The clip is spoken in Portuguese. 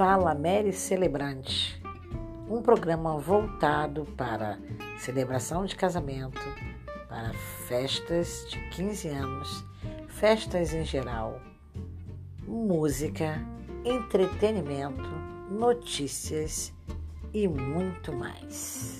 Fala Mary Celebrante, um programa voltado para celebração de casamento, para festas de 15 anos, festas em geral, música, entretenimento, notícias e muito mais.